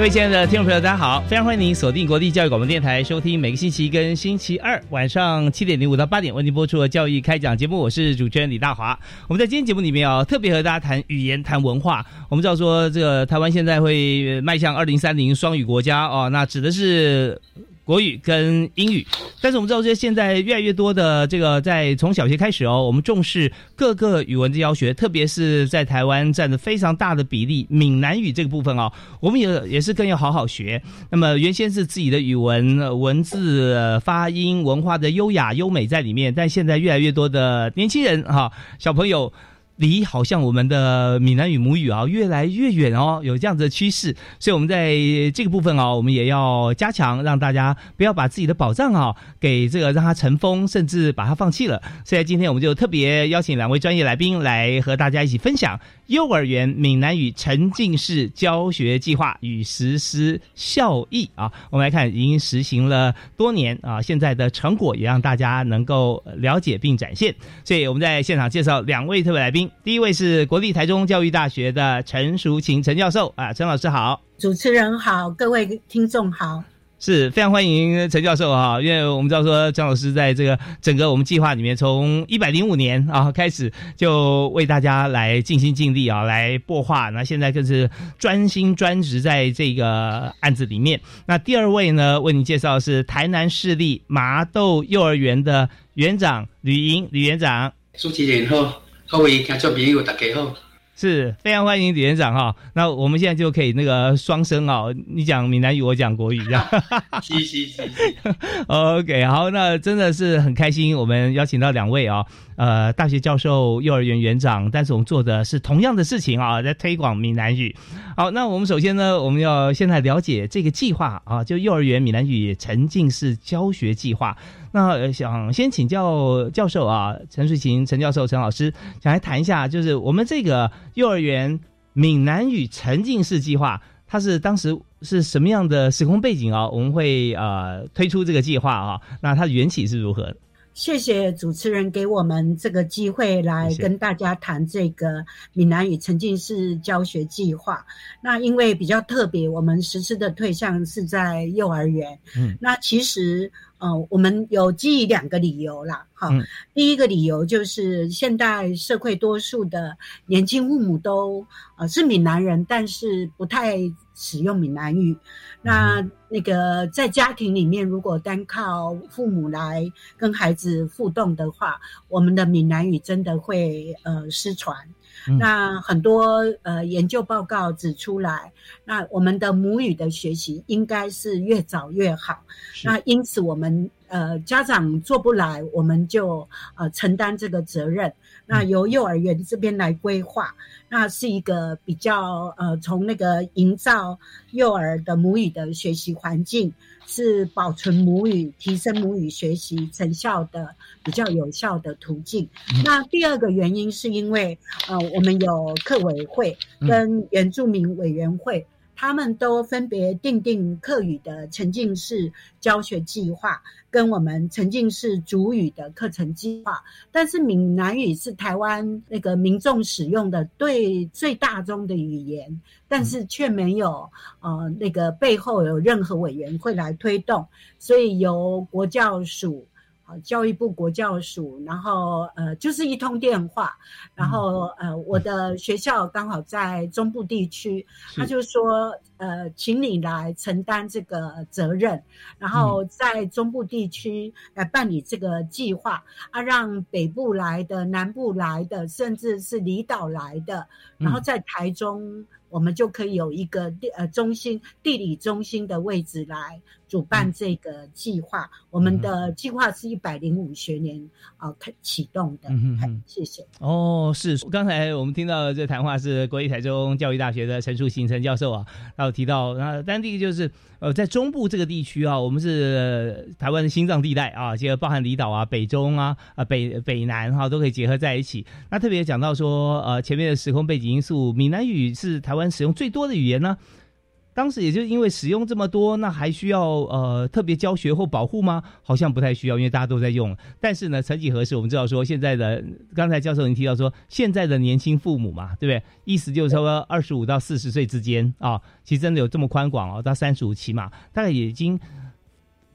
各位亲爱的听众朋友，大家好！非常欢迎您锁定国立教育广播电台，收听每个星期一跟星期二晚上七点零五到八点为您播出的教育开讲节目。我是主持人李大华。我们在今天节目里面啊，特别和大家谈语言、谈文化。我们知道说，这个台湾现在会迈向二零三零双语国家哦，那指的是。国语跟英语，但是我们知道，这现在越来越多的这个，在从小学开始哦，我们重视各个语文的教学，特别是在台湾占的非常大的比例，闽南语这个部分哦，我们也也是更要好好学。那么原先是自己的语文文字发音文化的优雅优美在里面，但现在越来越多的年轻人哈，小朋友。离好像我们的闽南语母语啊越来越远哦，有这样子的趋势，所以我们在这个部分啊，我们也要加强，让大家不要把自己的宝藏啊给这个让它尘封，甚至把它放弃了。所以今天我们就特别邀请两位专业来宾来和大家一起分享幼儿园闽南语沉浸式教学计划与实施效益啊。我们来看，已经实行了多年啊，现在的成果也让大家能够了解并展现。所以我们在现场介绍两位特别来宾。第一位是国立台中教育大学的陈淑琴陈教授啊，陈老师好，主持人好，各位听众好，是非常欢迎陈教授哈，因为我们知道说张老师在这个整个我们计划里面，从一百零五年啊开始就为大家来尽心尽力啊来擘画，那现在更是专心专职在这个案子里面。那第二位呢，为您介绍是台南市立麻豆幼儿园的园长吕莹吕园长，主持人好。各位听众朋友，大家好，是非常欢迎李院长哈。那我们现在就可以那个双声哦，你讲闽南语，我讲国语，这样。是 是是。OK，好，那真的是很开心，我们邀请到两位啊。呃，大学教授、幼儿园园长，但是我们做的是同样的事情啊，在推广闽南语。好，那我们首先呢，我们要先来了解这个计划啊，就幼儿园闽南语沉浸式教学计划。那想先请教教授啊，陈水琴陈教授、陈老师，想来谈一下，就是我们这个幼儿园闽南语沉浸式计划，它是当时是什么样的时空背景啊？我们会呃推出这个计划啊，那它的缘起是如何？谢谢主持人给我们这个机会来跟大家谈这个闽南语沉浸式教学计划。那因为比较特别，我们实施的对象是在幼儿园。嗯，那其实呃，我们有基于两个理由啦。哈，第一个理由就是现代社会多数的年轻父母都呃是闽南人，但是不太使用闽南语。那那个在家庭里面，如果单靠父母来跟孩子互动的话，我们的闽南语真的会呃失传。那很多呃研究报告指出来，那我们的母语的学习应该是越早越好。那因此我们呃家长做不来，我们就呃承担这个责任。那由幼儿园这边来规划，那是一个比较呃，从那个营造幼儿的母语的学习环境，是保存母语、提升母语学习成效的比较有效的途径。那第二个原因是因为呃，我们有课委会跟原住民委员会。他们都分别定定课语的沉浸式教学计划，跟我们沉浸式主语的课程计划。但是闽南语是台湾那个民众使用的最最大宗的语言，但是却没有呃那个背后有任何委员会来推动，所以由国教署。好教育部国教署，然后呃就是一通电话，然后呃我的学校刚好在中部地区，他就说呃请你来承担这个责任，然后在中部地区来办理这个计划啊，让北部来的、南部来的，甚至是离岛来的，然后在台中。我们就可以有一个地呃中心地理中心的位置来主办这个计划。我们的计划是一百零五学年啊开启动的。嗯嗯，谢谢。哦，是刚才我们听到这谈话是国立台中教育大学的陈树新陈教授啊，然提到那但第一个就是呃在中部这个地区啊，我们是台湾的心脏地带啊，这个包含离岛啊、北中啊、啊北北南哈都可以结合在一起。那特别讲到说呃前面的时空背景因素，闽南语是台湾。使用最多的语言呢？当时也就因为使用这么多，那还需要呃特别教学或保护吗？好像不太需要，因为大家都在用。但是呢，曾几何时，我们知道说现在的刚才教授您提到说现在的年轻父母嘛，对不对？意思就是说二十五到四十岁之间啊，其实真的有这么宽广哦，到三十五起码大概已经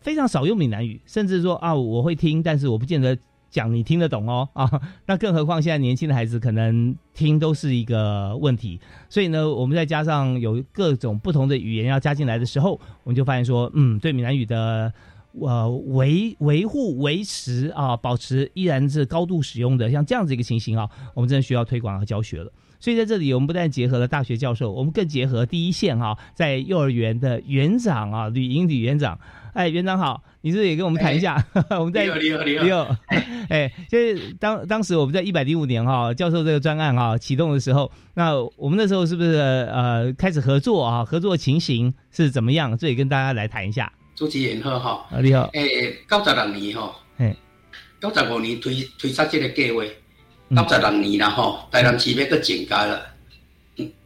非常少用闽南语，甚至说啊我会听，但是我不见得。讲你听得懂哦啊，那更何况现在年轻的孩子可能听都是一个问题，所以呢，我们再加上有各种不同的语言要加进来的时候，我们就发现说，嗯，对闽南语的呃维维护维持啊，保持依然是高度使用的，像这样子一个情形啊，我们真的需要推广和教学了。所以在这里，我们不但结合了大学教授，我们更结合第一线哈，在幼儿园的园长啊，吕英吕园长。哎，园长好，你是也跟我们谈一下？我们在六六 哎，就是当当时我们在一百零五年哈，教授这个专案哈启动的时候，那我们那时候是不是呃开始合作啊？合作情形是怎么样？这里跟大家来谈一下。主持人好哈，啊你好。哎，九十六年哈，哎，九十五年推推出这个计划，九十六年了哈，台南市要个增加了，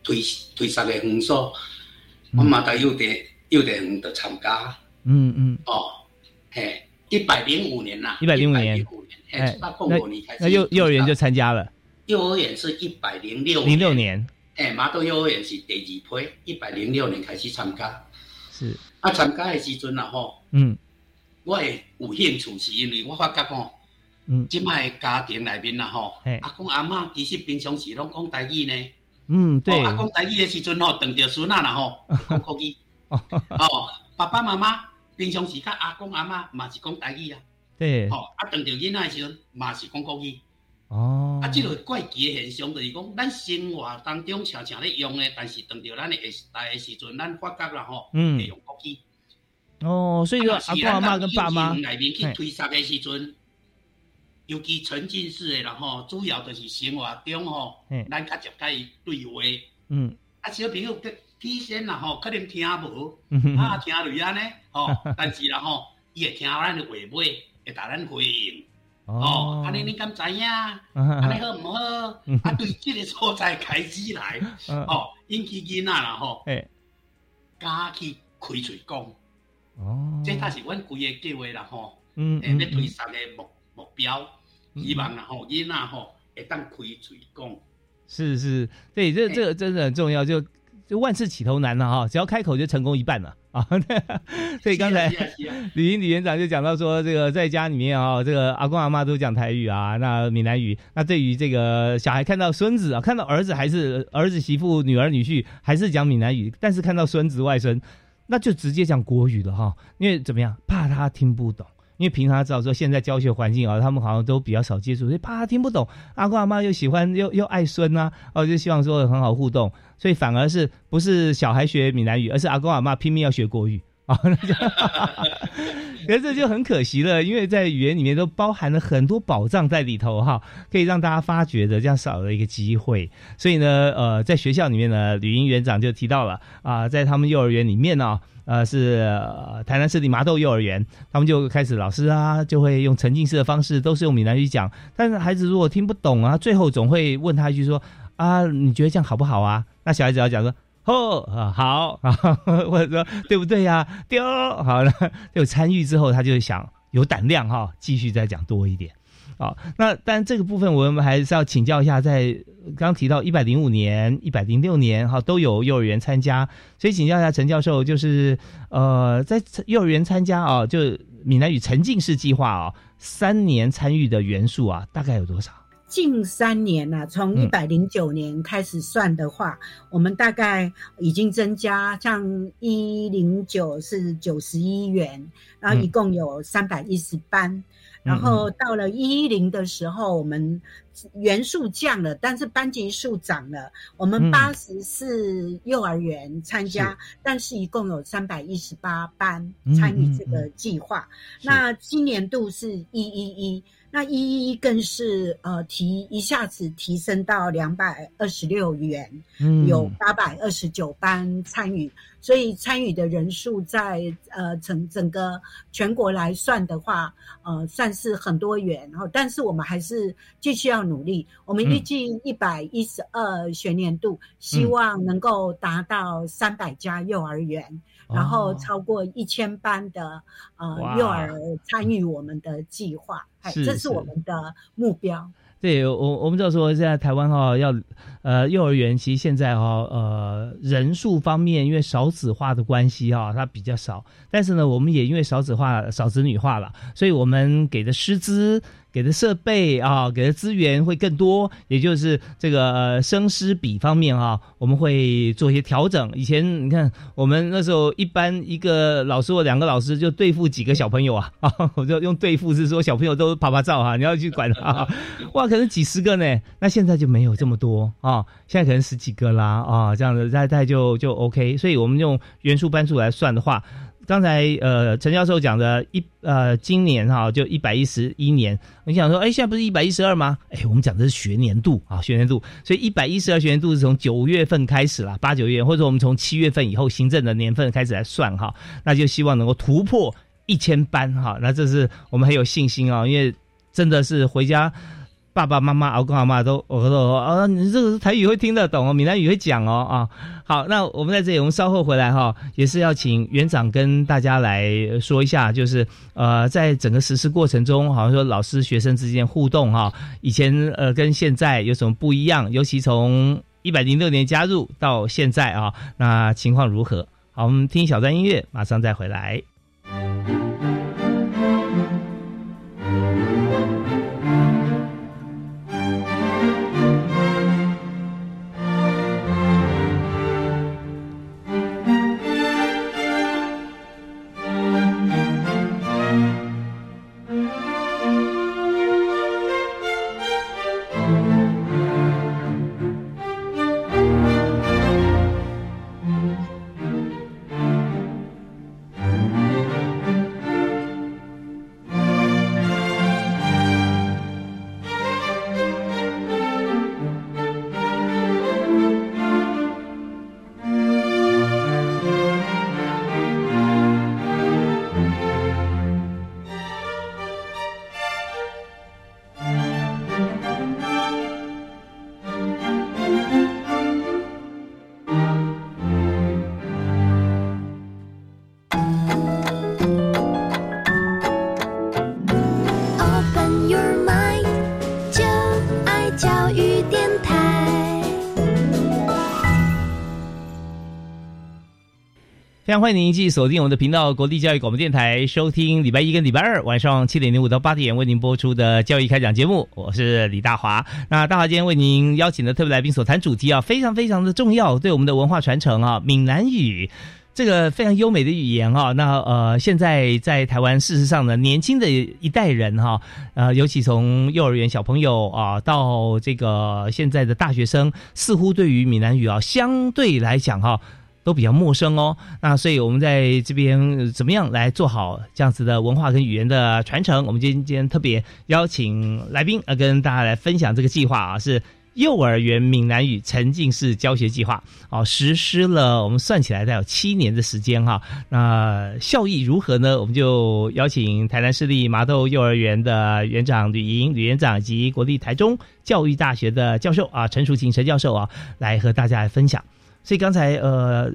推推出个分数，我嘛在幼稚幼稚园的参加。嗯嗯哦，嘿，一百零五年呐，一百零五年，哎，那那幼幼儿园就参加了。幼儿园是一百零六零六年，哎，马豆幼儿园是第二批，一百零六年开始参加。是啊，参加的时阵啊，吼，嗯，我会有兴趣，是因为我发觉吼，嗯，即卖家庭内面啊，吼，阿公阿妈其实平常时拢讲台语呢。嗯，对。阿公台语的时阵吼，等着孙仔啦吼，讲国语。哦，爸爸妈妈。平常时甲阿公阿妈嘛是讲台语啊，对，吼啊，当着囡仔的时阵嘛是讲国语，哦，啊，即个怪奇的现象就是讲，咱生活当中常常咧用的，但是当着咱的下时代的时阵，咱发觉啦吼，嗯。会用国语。哦，所以说阿公阿妈跟爸妈内面去推测的时阵，尤其沉浸式的，然后主要就是生活中吼，咱较接甲伊对话，嗯，啊，小朋友个。起先啦吼，可能听无，啊听累安呢，吼，但是啦吼，伊会听咱的话尾，会答咱回应，哦，安尼你敢知影？安尼好毋好？啊，对即个所在开始来，哦，引起囡仔啦吼，敢去开嘴讲，哦，这才是阮规个计划啦吼，嗯要推三个目目标，希望啦吼囡仔吼会当开嘴讲，是是，对，这这个真的很重要，就。就万事起头难了哈，只要开口就成功一半了啊！所以刚才李英李园长就讲到说，这个在家里面啊，这个阿公阿妈都讲台语啊，那闽南语。那对于这个小孩看到孙子啊，看到儿子还是儿子媳妇、女儿女婿还是讲闽南语，但是看到孙子外孙，那就直接讲国语了哈。因为怎么样，怕他听不懂。因为平常知道说现在教学环境啊，他们好像都比较少接触，所以怕他听不懂。阿公阿妈又喜欢又又爱孙呐，哦，就希望说很好互动，所以反而是不是小孩学闽南语，而是阿公阿妈拼命要学国语啊。可是这就很可惜了，因为在语言里面都包含了很多宝藏在里头哈，可以让大家发掘的，这样少了一个机会。所以呢，呃，在学校里面呢，吕英园长就提到了啊，在他们幼儿园里面呢。呃，是台南市立麻豆幼儿园，他们就开始老师啊，就会用沉浸式的方式，都是用闽南语讲。但是孩子如果听不懂啊，最后总会问他一句说：“啊，你觉得这样好不好啊？”那小孩子要讲说：“哦，好啊，或者说对不对呀？丢好了。”有参与之后，他就想有胆量哈，继续再讲多一点。好，那但这个部分我们还是要请教一下，在刚提到一百零五年、一百零六年哈都有幼儿园参加，所以请教一下陈教授，就是呃在幼儿园参加啊，就闽南语沉浸式计划啊，三年参与的元素啊，大概有多少？近三年呐，从一百零九年开始算的话，我们大概已经增加，像一零九是九十一元，然后一共有三百一十班。然后到了一零的时候，我们元素降了，但是班级数涨了。我们八十四幼儿园参加，但是一共有三百一十八班参与这个计划。那今年度是一一一。那一一更是呃提一下子提升到两百二十六元，嗯，有八百二十九班参与，所以参与的人数在呃整整个全国来算的话，呃算是很多元。然后，但是我们还是继续要努力。我们预计一百一十二学年度，希望能够达到三百家幼儿园。然后超过一千班的呃幼儿参与我们的计划，这是我们的目标。对我我们知道说现在台湾哈要呃幼儿园其实现在哈呃人数方面因为少子化的关系哈它比较少，但是呢我们也因为少子化少子女化了，所以我们给的师资。给的设备啊，给的资源会更多，也就是这个生师比方面啊，我们会做一些调整。以前你看，我们那时候一般一个老师或两个老师就对付几个小朋友啊，啊，我就用对付是说小朋友都拍拍照哈，你要去管他，哇，可能几十个呢，那现在就没有这么多啊，现在可能十几个啦啊，这样子大概就就 OK，所以我们用元素班数来算的话。刚才呃陈教授讲的一呃今年哈就一百一十一年，你想说哎现在不是一百一十二吗？哎我们讲的是学年度啊学年度，所以一百一十二学年度是从九月份开始了八九月，或者我们从七月份以后行政的年份开始来算哈，那就希望能够突破一千班哈，那这是我们很有信心啊，因为真的是回家。爸爸妈妈、阿公阿妈都，我说啊，你这个台语会听得懂哦，闽南语会讲哦啊。好，那我们在这里，我们稍后回来哈，也是要请园长跟大家来说一下，就是呃，在整个实施过程中，好像说老师学生之间互动哈，以前呃跟现在有什么不一样？尤其从一百零六年加入到现在啊，那情况如何？好，我们听小段音乐，马上再回来。欢迎您继续锁定我们的频道——国立教育广播电台，收听礼拜一跟礼拜二晚上七点零五到八点为您播出的教育开讲节目。我是李大华。那大华今天为您邀请的特别来宾所谈主题啊，非常非常的重要，对我们的文化传承啊，闽南语这个非常优美的语言啊。那呃，现在在台湾，事实上呢，年轻的一代人哈，呃，尤其从幼儿园小朋友啊，到这个现在的大学生，似乎对于闽南语啊，相对来讲哈。都比较陌生哦，那所以我们在这边怎么样来做好这样子的文化跟语言的传承？我们今天特别邀请来宾啊，跟大家来分享这个计划啊，是幼儿园闽南语沉浸式教学计划哦，实施了我们算起来大概有七年的时间哈。那效益如何呢？我们就邀请台南市立麻豆幼儿园的园长吕莹吕园长以及国立台中教育大学的教授啊陈淑琴陈教授啊，来和大家来分享。所以刚才呃，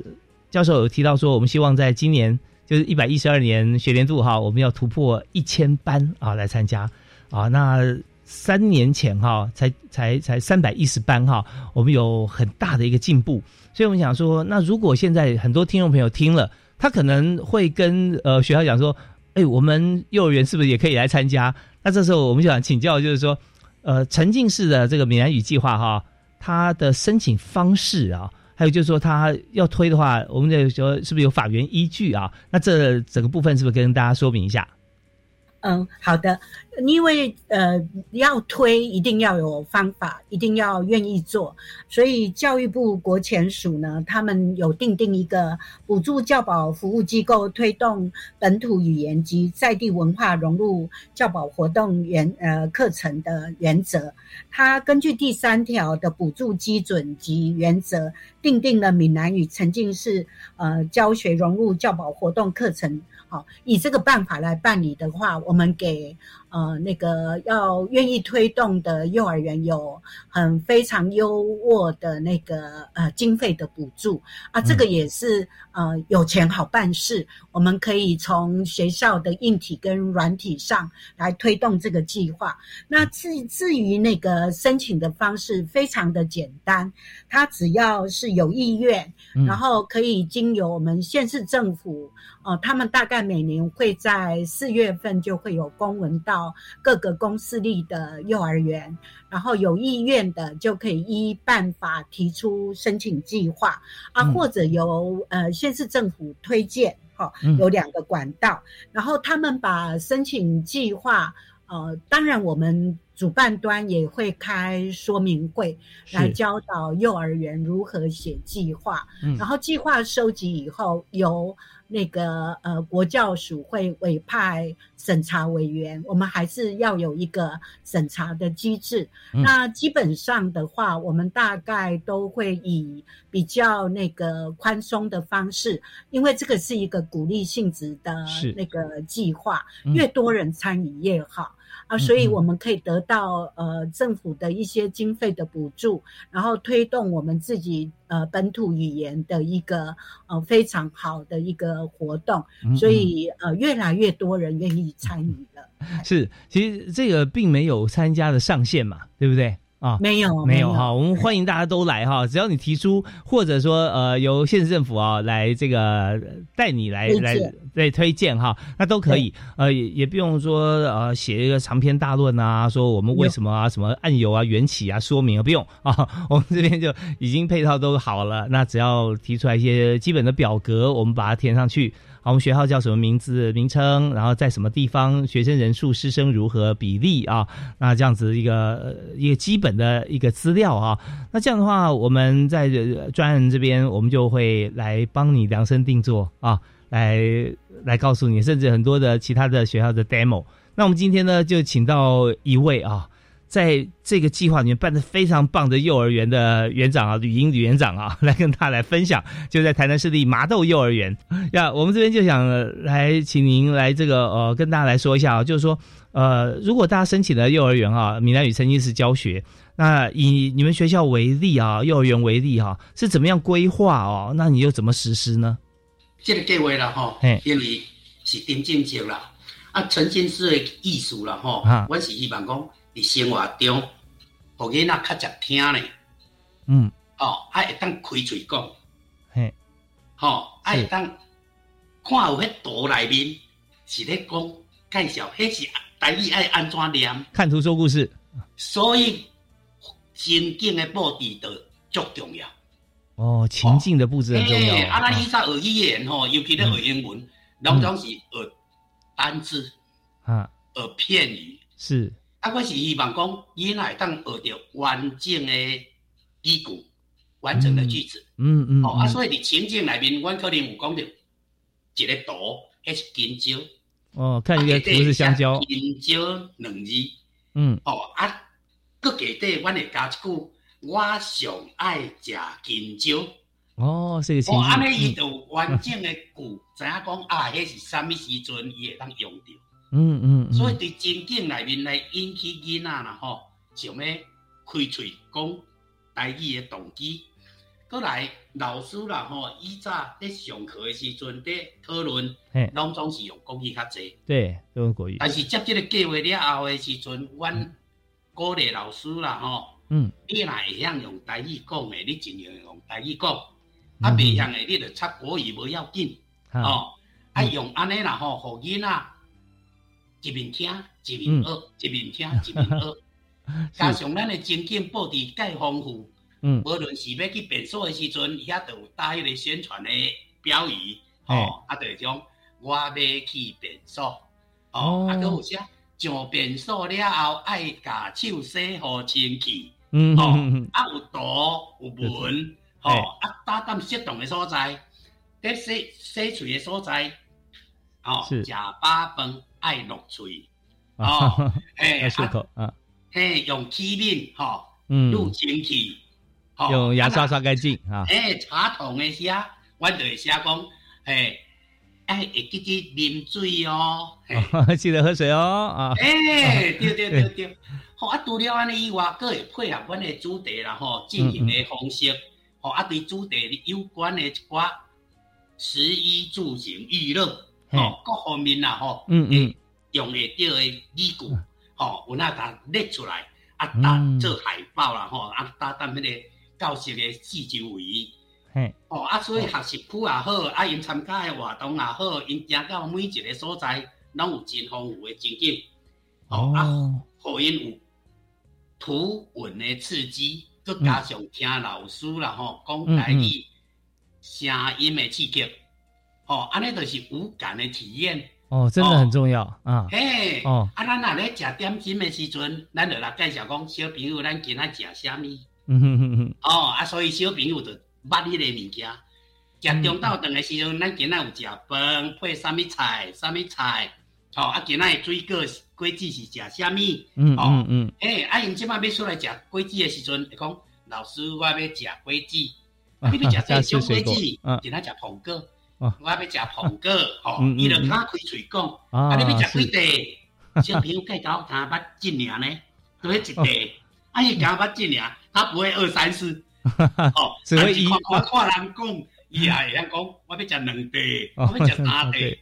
教授有提到说，我们希望在今年就是一百一十二年学年度哈，我们要突破一千班啊来参加啊。那三年前哈，才才才三百一十班哈，我们有很大的一个进步。所以我们想说，那如果现在很多听众朋友听了，他可能会跟呃学校讲说，哎，我们幼儿园是不是也可以来参加？那这时候我们就想请教，就是说，呃，沉浸式的这个闽南语计划哈，它的申请方式啊，还有就是说，他要推的话，我们得说是不是有法源依据啊？那这整个部分是不是跟大家说明一下？嗯，好的。因为呃，要推一定要有方法，一定要愿意做，所以教育部国前署呢，他们有定定一个补助教保服务机构推动本土语言及在地文化融入教保活动原呃课程的原则。它根据第三条的补助基准及原则，定定了闽南语沉浸式呃教学融入教保活动课程。好，以这个办法来办理的话，我们给。呃，那个要愿意推动的幼儿园有很非常优渥的那个呃经费的补助。啊，这个也是呃有钱好办事，我们可以从学校的硬体跟软体上来推动这个计划。那至至于那个申请的方式非常的简单，它只要是有意愿，然后可以经由我们县市政府，呃，他们大概每年会在四月份就会有公文到。各个公司立的幼儿园，然后有意愿的就可以依办法提出申请计划。啊，或者由呃县市政府推荐，哈，有两个管道，然后他们把申请计划，呃，当然我们主办端也会开说明会来教导幼儿园如何写计划，然后计划收集以后由。那个呃，国教署会委派审查委员，我们还是要有一个审查的机制。那基本上的话，我们大概都会以比较那个宽松的方式，因为这个是一个鼓励性质的那个计划，越多人参与越好。啊，所以我们可以得到呃政府的一些经费的补助，然后推动我们自己呃本土语言的一个呃非常好的一个活动，所以呃越来越多人愿意参与了。是，其实这个并没有参加的上限嘛，对不对？啊，没有没有哈，我们欢迎大家都来哈，只要你提出，或者说呃由县市政府啊来这个带你来来来推荐哈，那都可以，呃也也不用说呃写一个长篇大论啊，说我们为什么啊什么案由啊缘起啊说明啊不用啊，我们这边就已经配套都好了，那只要提出来一些基本的表格，我们把它填上去。好，我们学校叫什么名字、名称，然后在什么地方，学生人数、师生如何比例啊？那这样子一个一个基本的一个资料啊。那这样的话，我们在专案这边，我们就会来帮你量身定做啊，来来告诉你，甚至很多的其他的学校的 demo。那我们今天呢，就请到一位啊。在这个计划里面办的非常棒的幼儿园的园长啊，吕英吕园长啊，来跟大家来分享，就在台南市立麻豆幼儿园呀。我们这边就想来请您来这个呃，跟大家来说一下啊，就是说呃，如果大家申请的幼儿园啊，闽南语曾经是教学，那以你们学校为例啊，幼儿园为例哈，是怎么样规划哦？那你又怎么实施呢？这个计划了哈，因为是顶正式啦，啊，沉浸式的艺术了哈，我是希望讲。伫生活中，互囡仔较食听咧，嗯，哦，还会当开嘴讲，嘿，吼，还会当看有迄图内面是咧讲介绍，迄是台语爱安怎念？看图说故事。所以情境的布置都足重要。哦，情境的布置很重要。啊，咱以前学语言吼，尤其咧学英文，拢总是学单字啊，学片语是。啊，我是希望讲，囡仔会当学着完整的语句、完整的句子。嗯嗯。哦，啊，所以伫情境内面，阮可能有讲着一个图，迄是金蕉。哦，看一个图是香蕉。香蕉两字。嗯。哦，啊，搁底底，阮会加一句：我上爱食金蕉。哦，这个情境。哦，安尼伊就完整的句，知影讲啊，迄是啥物时阵伊会当用着。嗯嗯，所以伫情景内面来引起囡仔啦吼，想要开嘴讲台语的动机。过来老师啦吼，以早咧上课的时阵咧讨论，拢总是用国语较济。对，都用国语。但是接这个计划了后的时阵，阮鼓励老师啦吼。嗯。你若会晓用台语讲的，你尽量用台语讲；啊，袂晓的，你就插国语无要紧。哦。啊，用安尼啦吼，互囡仔一面听一面学，一面听一面学。加上咱的情景布置介丰富，嗯，无论是要去便所的时阵，遐都有带迄个宣传的标语，吼，啊，就讲我要去便所，哦，啊，搁有啥上便所了后爱甲手洗好清气，嗯，哦，啊，有图有文，吼，啊，搭档适当的所在，在洗洗嘴的所在，哦，食饱饭爱落嘴，哦，哎，漱口啊。嘿，用气面吼，入清气，用牙刷刷干净啊。哎，茶桶的时啊，我就会写讲，嘿，哎，会记得啉水哦，记得喝水哦啊。哎，对对对对，好啊，除了安尼以外，佫会配合阮的主题啦吼，进行的方式，吼啊，对主题有关的一寡食衣住行娱乐，吼各方面啦吼，嗯嗯，用会到的语句。吼，有那甲列出来，啊，搭做海报啦，吼，啊，搭当迄个教室的四周围，嘿，哦，啊，所以学习区也好，啊，因参加的活动也好，因行到每一个所在，拢有真丰富的情景，哦，啊，互因有图文的刺激，再加上听老师啦，吼，讲台语，声音的刺激，哦，安尼就是无感的体验。哦，真的很重要啊！嘿，哦，啊，咱若咧食点心的时阵，咱就来介绍讲小朋友，咱今仔食啥物？嗯哼哼哼。哦，啊，所以小朋友就捌迄个物件。食中昼顿的时阵，咱今仔有食饭配啥物菜？啥物菜？哦，啊，今仔的水果果子是食啥物？嗯嗯嗯。嘿，啊，因即摆要出来食果子的时阵，会讲老师，我要食果子。你要食啥种果子，今仔食苹果。我要食苹果，吼，伊就他开嘴讲，啊，你要食几块？小朋友计较他捌一尔呢，都迄一块，啊，伊讲捌一尔，他不会二三四，哦，只会一。看看人讲，伊也会晓讲，我要食两块，我要食三块，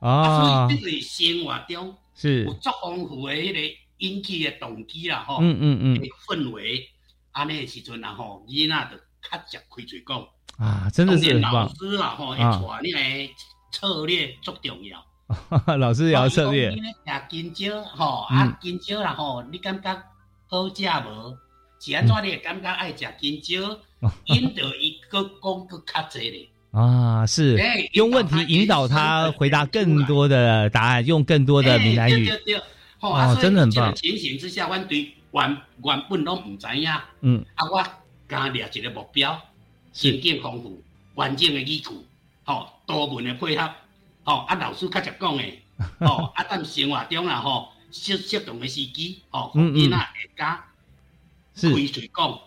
啊，所以这个生活中是。有足丰富的迄个引起的动机啦，吼，嗯嗯嗯，氛围，安尼时阵啊，吼，囡仔就较食开嘴讲。啊，真的是很棒！老师啊，吼，带你来策略足重要。老师也要策略。食金蕉，吼啊，金蕉啦，吼，你感觉好食无？是安怎你会感觉爱食金蕉？引导伊个讲个较济咧。啊，是用问题引导他回答更多的答案，用更多的闽南语。对对对，哦，真的很棒。情形之下，阮对原原本拢唔知影。嗯。啊，我加列一个目标。情境丰富，完整的语句，吼，多文的配合，吼，啊，老师较常讲的，吼，啊，咱生活中啊，吼，适适当的时机，吼，囡仔会加开嘴讲。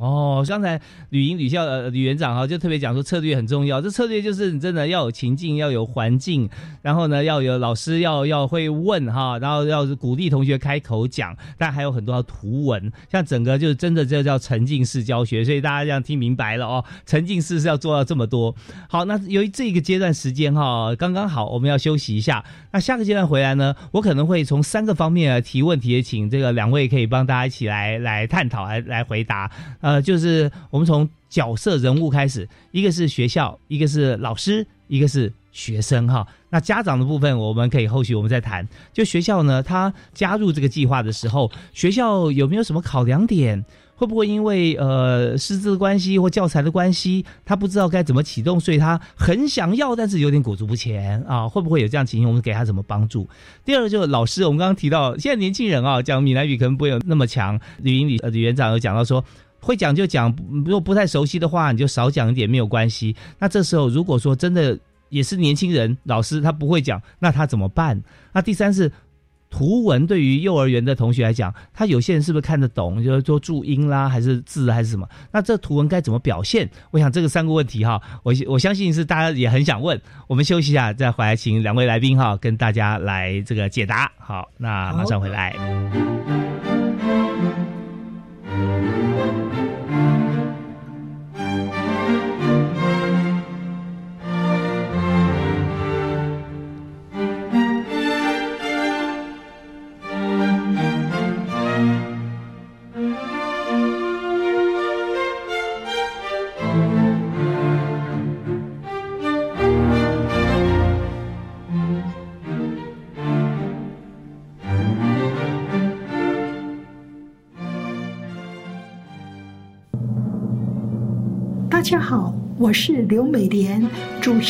哦，刚才吕英吕校呃吕园长哈就特别讲说策略很重要，这策略就是你真的要有情境，要有环境，然后呢要有老师要要会问哈，然后要鼓励同学开口讲，但还有很多图文，像整个就是真的这叫沉浸式教学，所以大家这样听明白了哦，沉浸式是要做到这么多。好，那由于这个阶段时间哈刚刚好，我们要休息一下，那下个阶段回来呢，我可能会从三个方面来提问题，请这个两位可以帮大家一起来来探讨来来回答。呃，呃就是我们从角色人物开始，一个是学校，一个是老师，一个是学生哈。那家长的部分，我们可以后续我们再谈。就学校呢，他加入这个计划的时候，学校有没有什么考量点？会不会因为呃师资的关系或教材的关系，他不知道该怎么启动，所以他很想要，但是有点裹足不前啊？会不会有这样情形？我们给他怎么帮助？第二个就是老师，我们刚刚提到，现在年轻人啊，讲闽南语可能不会有那么强。李云李呃李园长有讲到说。会讲就讲，如果不太熟悉的话，你就少讲一点没有关系。那这时候如果说真的也是年轻人，老师他不会讲，那他怎么办？那第三是图文，对于幼儿园的同学来讲，他有些人是不是看得懂？就是说注音啦，还是字还是什么？那这图文该怎么表现？我想这个三个问题哈，我我相信是大家也很想问。我们休息一下，再回来请两位来宾哈，跟大家来这个解答。好，那马上回来。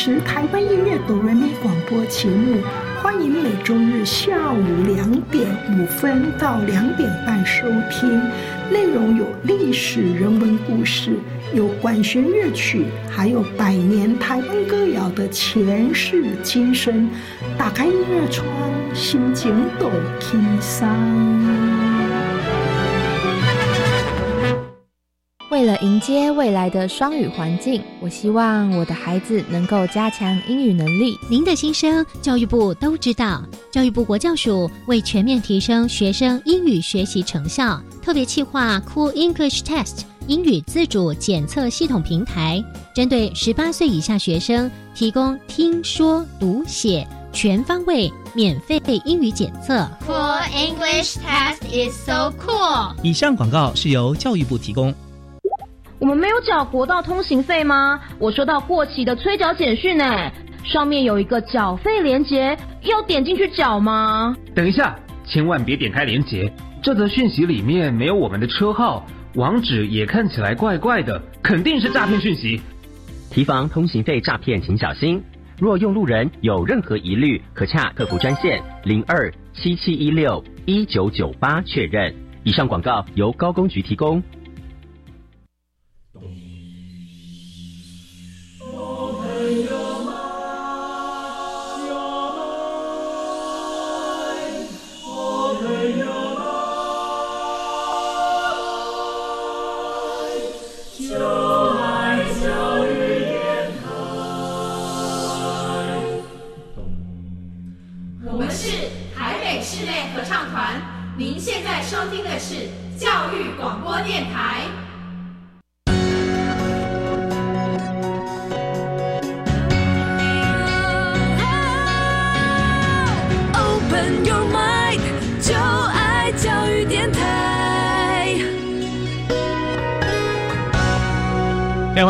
主持台湾音乐哆瑞咪广播节目，欢迎每周日下午两点五分到两点半收听。内容有历史人文故事，有管弦乐曲，还有百年台湾歌谣的前世今生。打开音乐窗，心情都轻松。了迎接未来的双语环境，我希望我的孩子能够加强英语能力。您的心声，教育部都知道。教育部国教署为全面提升学生英语学习成效，特别企划 Cool English Test 英语自主检测系统平台，针对十八岁以下学生提供听说读写全方位免费英语检测。Cool English Test is so cool。以上广告是由教育部提供。我们没有缴国道通行费吗？我收到过期的催缴简讯呢，上面有一个缴费链接，要点进去缴吗？等一下，千万别点开链接，这则讯息里面没有我们的车号，网址也看起来怪怪的，肯定是诈骗讯息。提防通行费诈骗，请小心。若用路人有任何疑虑，可洽客服专线零二七七一六一九九八确认。以上广告由高工局提供。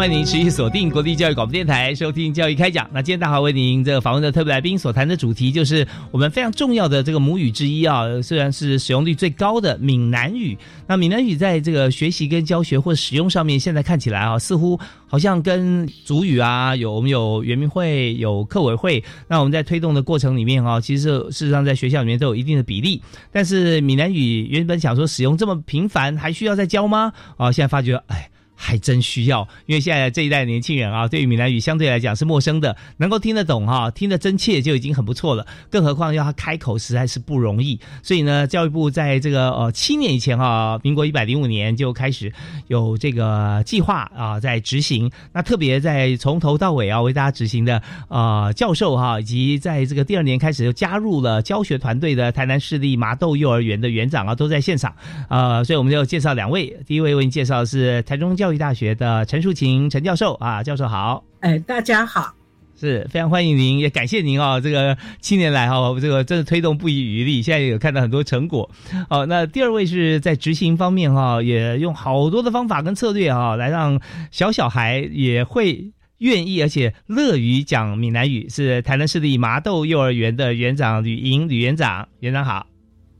欢迎您持续锁定国立教育广播电台，收听教育开讲。那今天大华为您这个访问的特别来宾所谈的主题，就是我们非常重要的这个母语之一啊，虽然是使用率最高的闽南语。那闽南语在这个学习跟教学或使用上面，现在看起来啊，似乎好像跟主语啊，有我们有圆明会、有课委会，那我们在推动的过程里面啊，其实事实上在学校里面都有一定的比例。但是闽南语原本想说使用这么频繁，还需要再教吗？啊，现在发觉，哎。还真需要，因为现在这一代年轻人啊，对于闽南语相对来讲是陌生的，能够听得懂哈，听得真切就已经很不错了，更何况要他开口实在是不容易。所以呢，教育部在这个呃七年以前哈，民国一百零五年就开始有这个计划啊，在执行。那特别在从头到尾啊为大家执行的啊教授哈，以及在这个第二年开始又加入了教学团队的台南市立麻豆幼儿园的园长啊，都在现场啊，所以我们就介绍两位，第一位为您介绍的是台中教育大学的陈淑琴陈教授啊，教授好，哎，大家好，是非常欢迎您，也感谢您哦，这个七年来哈，这个真的推动不遗余力，现在有看到很多成果。哦，那第二位是在执行方面哈，也用好多的方法跟策略哈，来让小小孩也会愿意而且乐于讲闽南语，是台南市立麻豆幼儿园的园长吕莹吕园长，园长好。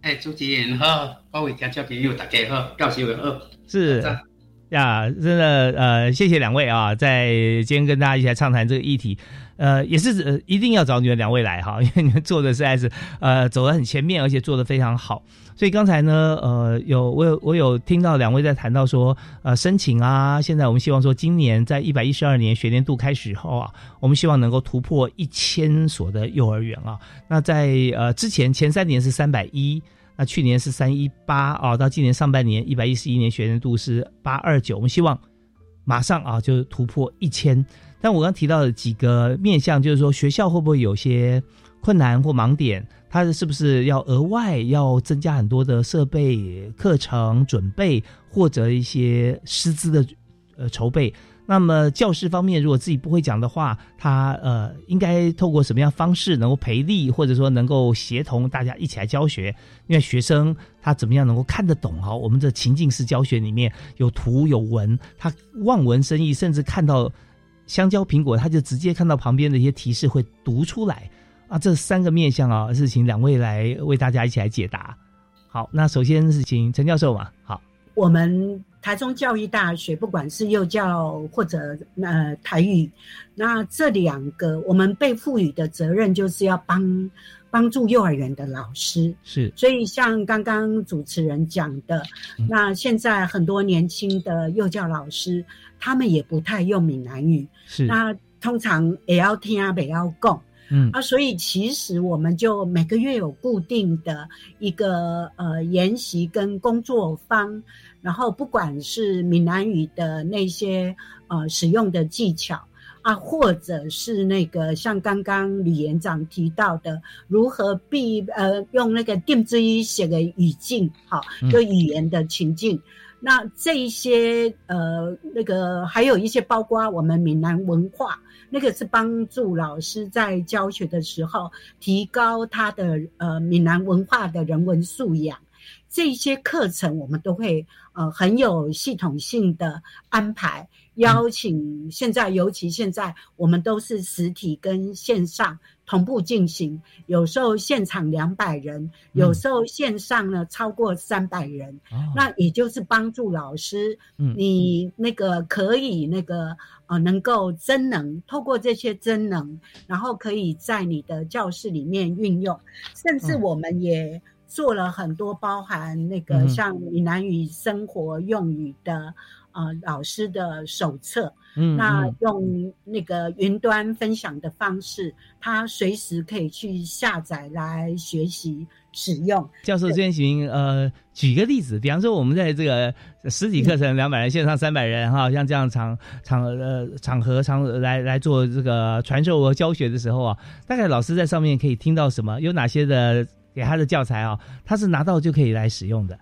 哎，主持人好，各位听众朋友大家好，教授好，是。呀，真的，呃，谢谢两位啊，在今天跟大家一起来畅谈这个议题，呃，也是呃一定要找你们两位来哈，因为你们做的实在是，呃，走得很前面，而且做得非常好。所以刚才呢，呃，有我有我有听到两位在谈到说，呃，申请啊，现在我们希望说，今年在一百一十二年学年度开始后啊，我们希望能够突破一千所的幼儿园啊。那在呃之前前三年是三百一。那去年是三一八啊，到今年上半年一百一十一年学年度是八二九，我们希望马上啊就突破一千。但我刚提到的几个面向，就是说学校会不会有些困难或盲点？它是不是要额外要增加很多的设备、课程准备，或者一些师资的呃筹备？那么教师方面，如果自己不会讲的话，他呃应该透过什么样方式能够培力，或者说能够协同大家一起来教学？因为学生他怎么样能够看得懂啊？我们的情境式教学里面有图有文，他望文生义，甚至看到香蕉、苹果，他就直接看到旁边的一些提示会读出来啊！这三个面向啊，是请两位来为大家一起来解答。好，那首先是请陈教授嘛，好，我们。台中教育大学，不管是幼教或者呃台语，那这两个我们被赋予的责任，就是要帮帮助幼儿园的老师。是，所以像刚刚主持人讲的，那现在很多年轻的幼教老师，他们也不太用闽南语。是，那通常也要听啊，也要讲。嗯啊，所以其实我们就每个月有固定的一个呃研习跟工作坊，然后不管是闽南语的那些呃使用的技巧啊，或者是那个像刚刚李园长提到的，如何避呃用那个定之一写的语境，好，就语言的情境，那这一些呃那个还有一些包括我们闽南文化。那个是帮助老师在教学的时候提高他的呃闽南文化的人文素养，这些课程我们都会呃很有系统性的安排，邀请现在尤其现在我们都是实体跟线上。同步进行，有时候现场两百人，有时候线上呢超过三百人。那也就是帮助老师，你那个可以那个呃，能够真能，透过这些真能，然后可以在你的教室里面运用。甚至我们也做了很多包含那个像闽南语生活用语的。呃，老师的手册，嗯，那用那个云端分享的方式，他随时可以去下载来学习使用。教授，先行呃举个例子，比方说我们在这个实体课程两百人，线上三百人，哈，像这样场场呃场合场来来做这个传授和教学的时候啊，大概老师在上面可以听到什么？有哪些的给他的教材啊？他是拿到就可以来使用的。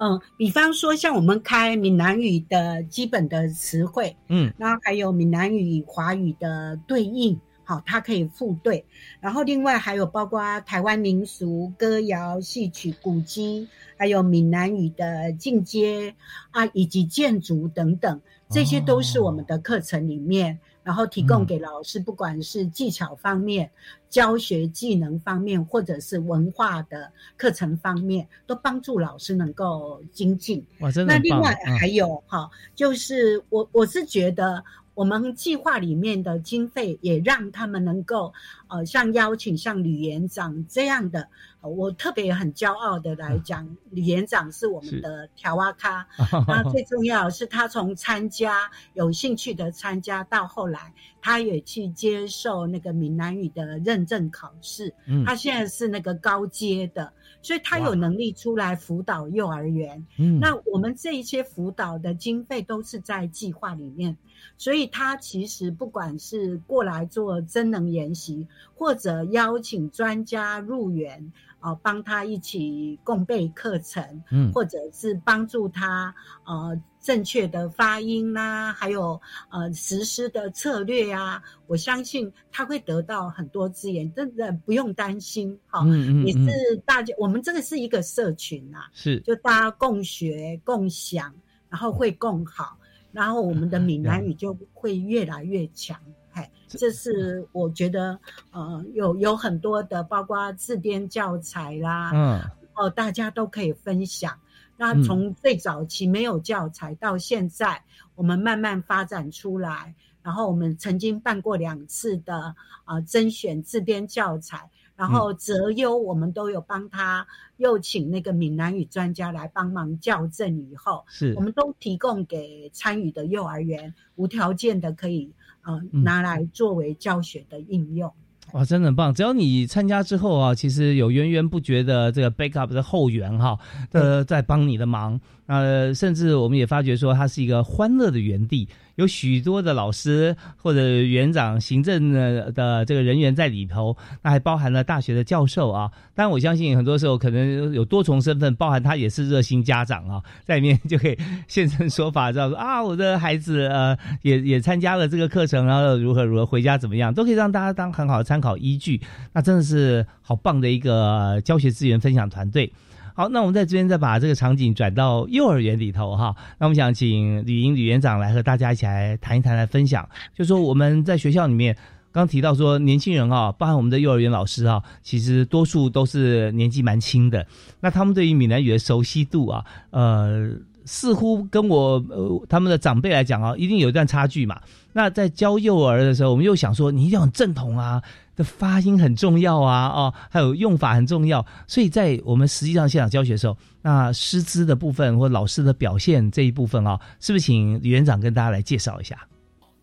嗯，比方说像我们开闽南语的基本的词汇，嗯，那还有闽南语华语的对应，好，它可以复对。然后另外还有包括台湾民俗歌谣、戏曲、古迹，还有闽南语的进阶啊，以及建筑等等，这些都是我们的课程里面。然后提供给老师，不管是技巧方面、教学技能方面，或者是文化的课程方面，都帮助老师能够精进。哇，真的那另外还有哈，就是我我是觉得。我们计划里面的经费也让他们能够，呃，像邀请像吕园长这样的，我特别很骄傲的来讲，吕园长是我们的调哇咖。那最重要是他从参加有兴趣的参加到后来，他也去接受那个闽南语的认证考试。嗯，他现在是那个高阶的，所以他有能力出来辅导幼儿园。嗯，那我们这一些辅导的经费都是在计划里面。所以他其实不管是过来做真能研习，或者邀请专家入园啊，帮他一起共备课程，嗯，或者是帮助他呃正确的发音啦，还有呃实施的策略啊，我相信他会得到很多资源，真的不用担心哈。嗯嗯，也是大家，我们这个是一个社群啊，是就大家共学共享，然后会更好。然后我们的闽南语就会越来越强，嘿，这是我觉得，呃，有有很多的，包括自编教材啦，嗯，哦，大家都可以分享。那从最早期没有教材到现在，我们慢慢发展出来。然后我们曾经办过两次的啊甄选自编教材。然后择优，我们都有帮他，又请那个闽南语专家来帮忙校正。以后是，我们都提供给参与的幼儿园无条件的可以，呃，拿来作为教学的应用。哇，真的很棒！只要你参加之后啊，其实有源源不绝的这个 backup 的后援哈，呃，在帮你的忙。呃，甚至我们也发觉说，它是一个欢乐的园地，有许多的老师或者园长、行政的的这个人员在里头，那还包含了大学的教授啊。但，我相信很多时候可能有多重身份，包含他也是热心家长啊，在里面就可以现身说法，知道说啊，我的孩子呃也也参加了这个课程，然后如何如何回家怎么样，都可以让大家当很好的参考依据。那真的是好棒的一个教学资源分享团队。好，那我们在这边再把这个场景转到幼儿园里头哈。那我们想请吕英吕园长来和大家一起来谈一谈，来分享。就说我们在学校里面刚提到说，年轻人啊，包含我们的幼儿园老师啊，其实多数都是年纪蛮轻的。那他们对于闽南语的熟悉度啊，呃，似乎跟我呃他们的长辈来讲啊，一定有一段差距嘛。那在教幼儿的时候，我们又想说，你一定要正统啊，的发音很重要啊，哦，还有用法很重要。所以在我们实际上现场教学的时候，那师资的部分或老师的表现这一部分啊，是不是请李园长跟大家来介绍一下？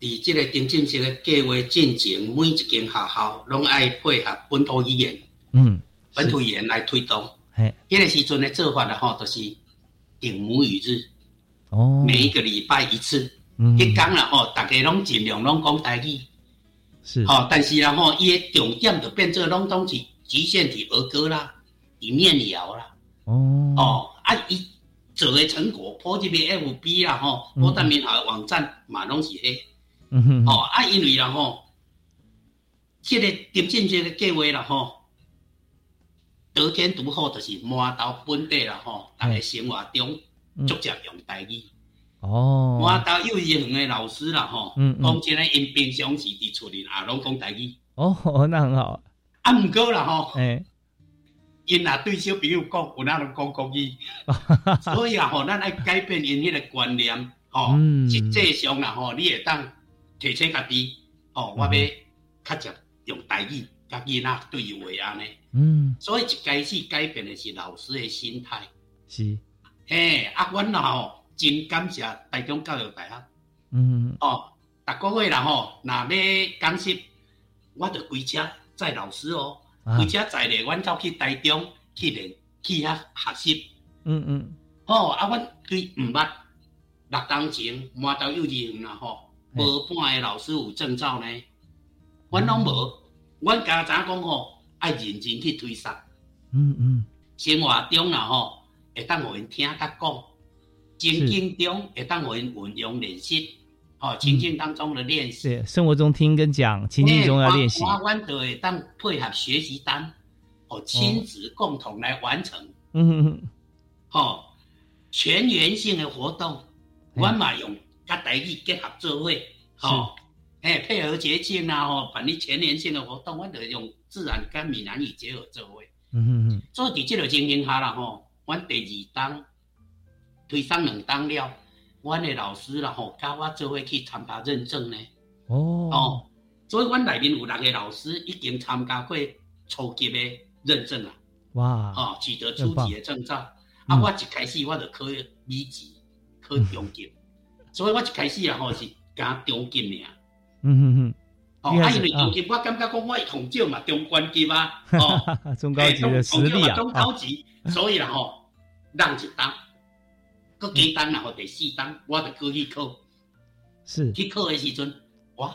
以这个正正式的计划进行，每一间学校拢爱配合本土语言，嗯，本土语言来推动。嘿，迄个时阵的做法呢，吼，就是定母语日，哦，每一个礼拜一次，嗯，一讲了吼，大家拢尽量拢讲台语，是，吼，但是然后伊的重点就变做拢东西局限于儿歌啦，一面谣啦，哦，哦，啊，伊做的成果，普及的 FB 啦，吼，波大民校网站嘛拢是迄，嗯哼，哦，啊，因为然后，这个点进这个计划啦，吼。得天独厚，就是满岛本地了吼，大家生活中逐渐用台语。哦，满岛幼儿园的老师啦吼，讲真诶，因平常时伫厝里也拢讲台语。哦，那很好。啊，毋过啦吼，因也对小朋友讲，有哪拢讲国语。所以啊吼，咱爱改变因迄个观念，吼，实际上啦吼，你会当提醒家己，吼，我要较常用台语。甲囡仔对话安尼，嗯，所以一开始改变的是老师的心态，是，嘿，啊，阮吼真感谢台中教育大学，嗯，哦，逐个月啦吼，若要讲习，我着开车载老师哦，开车载咧，阮走去台中去练去遐学习，嗯嗯，哦，啊，阮对毋捌六当前满到幼稚园啦吼，无半个老师有证照呢，阮拢无。阮家长讲吼，爱认真去推广。嗯嗯，生活中啦吼，会当互因听甲讲；情境中会当互因运用练习。吼，情境当中的练习。对，生活中听跟讲，情境中要练习。阮就会当配合学习单，哦，亲子共同来完成。嗯嗯嗯。吼，全员性的活动，阮嘛用甲台语结合做伙。吼。哎，配合节庆啊，吼，办理全年性的活动，阮就用自然跟闽南语结合做伙。嗯嗯嗯。做伫即个情形下啦，吼，阮第二档推上两档了，阮的老师啦，吼，教我做伙去参加认证呢。哦。哦。所以，阮内面有六个老师已经参加过初级的认证啦。哇。哦，取得初级的证照。啊，我一开始我就考二级，考中级，所以我一开始啊，吼是加中级尔。嗯哼哼，哦，啊，因为中级，我感觉讲我同少嘛，中关级嘛，哦，中高级的实力啊，中高级，所以啦吼，让一档，搁几档然后第四档，我就过去考，是。去考的时阵，哇，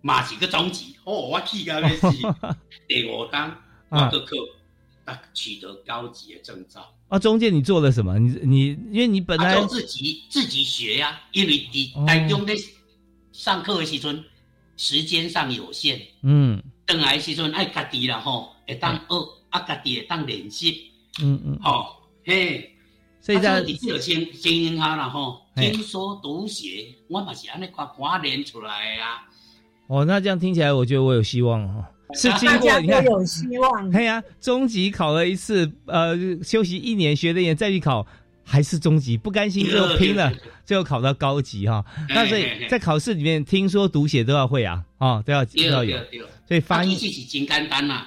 嘛是个中级，哦，我去到要是 第五档，我就考，啊，取得高级的证照。啊，中间你做了什么？你你，因为你本来自己自己学呀，因为你在中的上课的时阵。时间上有限，嗯，等来时阵爱家己啦吼，会当学啊，家己会当练习，嗯嗯，哦，嘿，所以在这个经经营下啦吼，听说读写，我嘛是安尼夸夸练出来啊。哦，那这样听起来，我觉得我有希望哈。是经过你看有希望，对呀，中级考了一次，呃，休息一年，学的也再去考。还是中级，不甘心就拼了，最后考到高级哈。那所以在考试里面，听说读写都要会啊，啊都要都要有。所以翻译是真简单呐，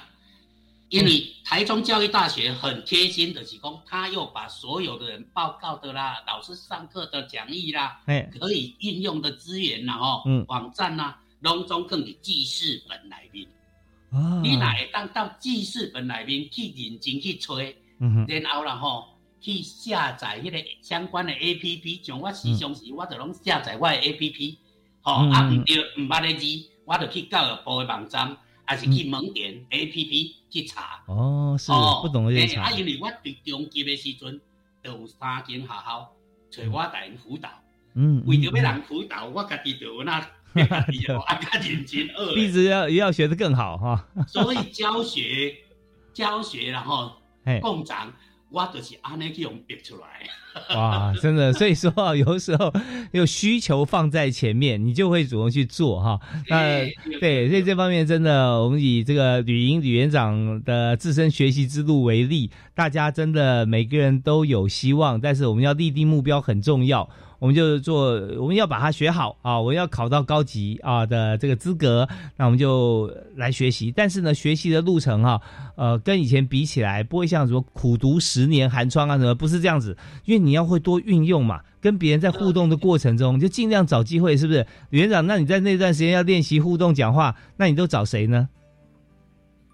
因为台中教育大学很贴心的提供，他又把所有的人报告的啦、老师上课的讲义啦、可以运用的资源啦、哦网站呐，拢总更的记事本来面。你哪会当到记事本来面去认真去吹，然后然后。去下载迄个相关的 A P P，像我时常时我就拢下载我的 A P P，吼啊毋对毋捌的字，我就去教育部的网站，还是去门店 A P P 去查。哦，是不懂的就查。啊，因为我伫中级的时阵，就有三间学校找我带人辅导。嗯。为着要人辅导，我家己就有那 啊，较认真学。一直要要学得更好哈。所以教学教学然后共长。我就是安尼去用逼出来。哇，真的，所以说有时候有需求放在前面，你就会主动去做哈。那对，所以这方面真的，我们以这个吕英吕园长的自身学习之路为例，大家真的每个人都有希望，但是我们要立定目标很重要。我们就做，我们要把它学好啊！我要考到高级啊的这个资格，那我们就来学习。但是呢，学习的路程哈，呃，跟以前比起来，不会像什么苦读十年寒窗啊什么，不是这样子。因为你要会多运用嘛，跟别人在互动的过程中，就尽量找机会，是不是？园长，那你在那段时间要练习互动讲话，那你都找谁呢？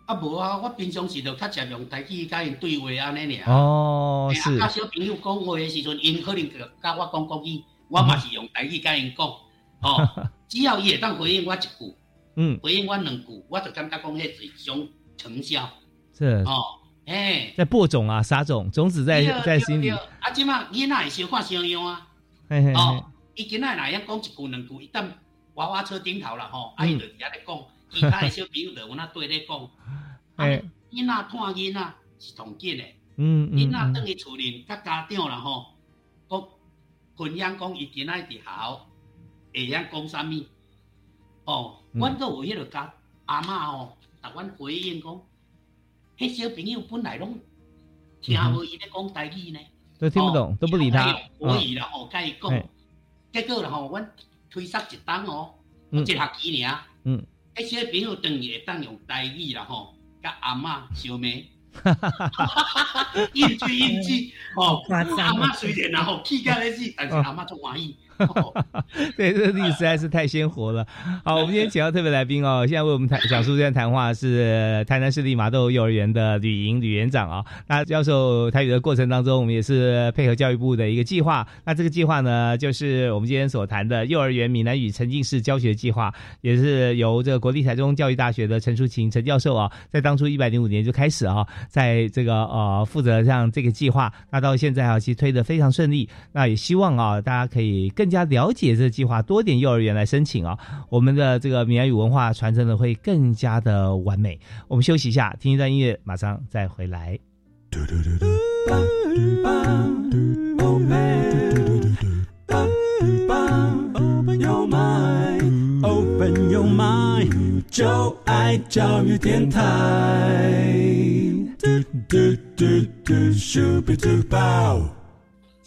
啊无啊，我平常时就较常用台语甲因对话安尼尔。哦，是。甲小朋友讲话的时阵，因可能甲我讲国语，我嘛是用台语甲因讲。哦，只要伊会当回应我一句，嗯，回应我两句，我就感觉讲迄是一种成效。是。哦，哎。在播种啊，撒种，种子在在心里。啊，即马囡仔会小看小样啊。嘿嘿哦，伊囡仔哪样讲一句两句，一旦娃娃车顶头啦吼，啊伊就伫遐咧讲。其他的小朋友就我那对咧讲，哎，囡仔看囡仔是同紧的，嗯嗯，囡仔等于厝里甲家长啦吼，讲分享讲伊今仔伫校会晓讲啥物，哦，阮都有迄个甲阿嬷哦，逐阮回应讲，迄小朋友本来拢听无伊咧讲台语呢，都听不懂，都不理他，可以啦吼，甲伊讲，结果啦吼，阮推塞一档哦，一学期尔，嗯。一些朋友等于会当用台语啦吼，甲阿嬷小妹，一句应句哦，阿嬷虽然然后气甲咧死，但是阿嬷足欢喜。对，这个例子实在是太鲜活了。好，我们今天请到特别来宾哦，现在为我们谈讲述这段谈话是台南市立麻豆幼儿园的吕莹吕园长啊。那教授台语的过程当中，我们也是配合教育部的一个计划。那这个计划呢，就是我们今天所谈的幼儿园闽南语沉浸式教学计划，也是由这个国立台中教育大学的陈淑琴陈教授啊，在当初一百零五年就开始啊，在这个呃负责像这个计划，那到现在啊，其实推的非常顺利。那也希望啊，大家可以更。更加了解这个计划，多点幼儿园来申请啊，我们的这个闽南语文化传承的会更加的完美。我们休息一下，听一段音乐，马上再回来。就爱教育电台。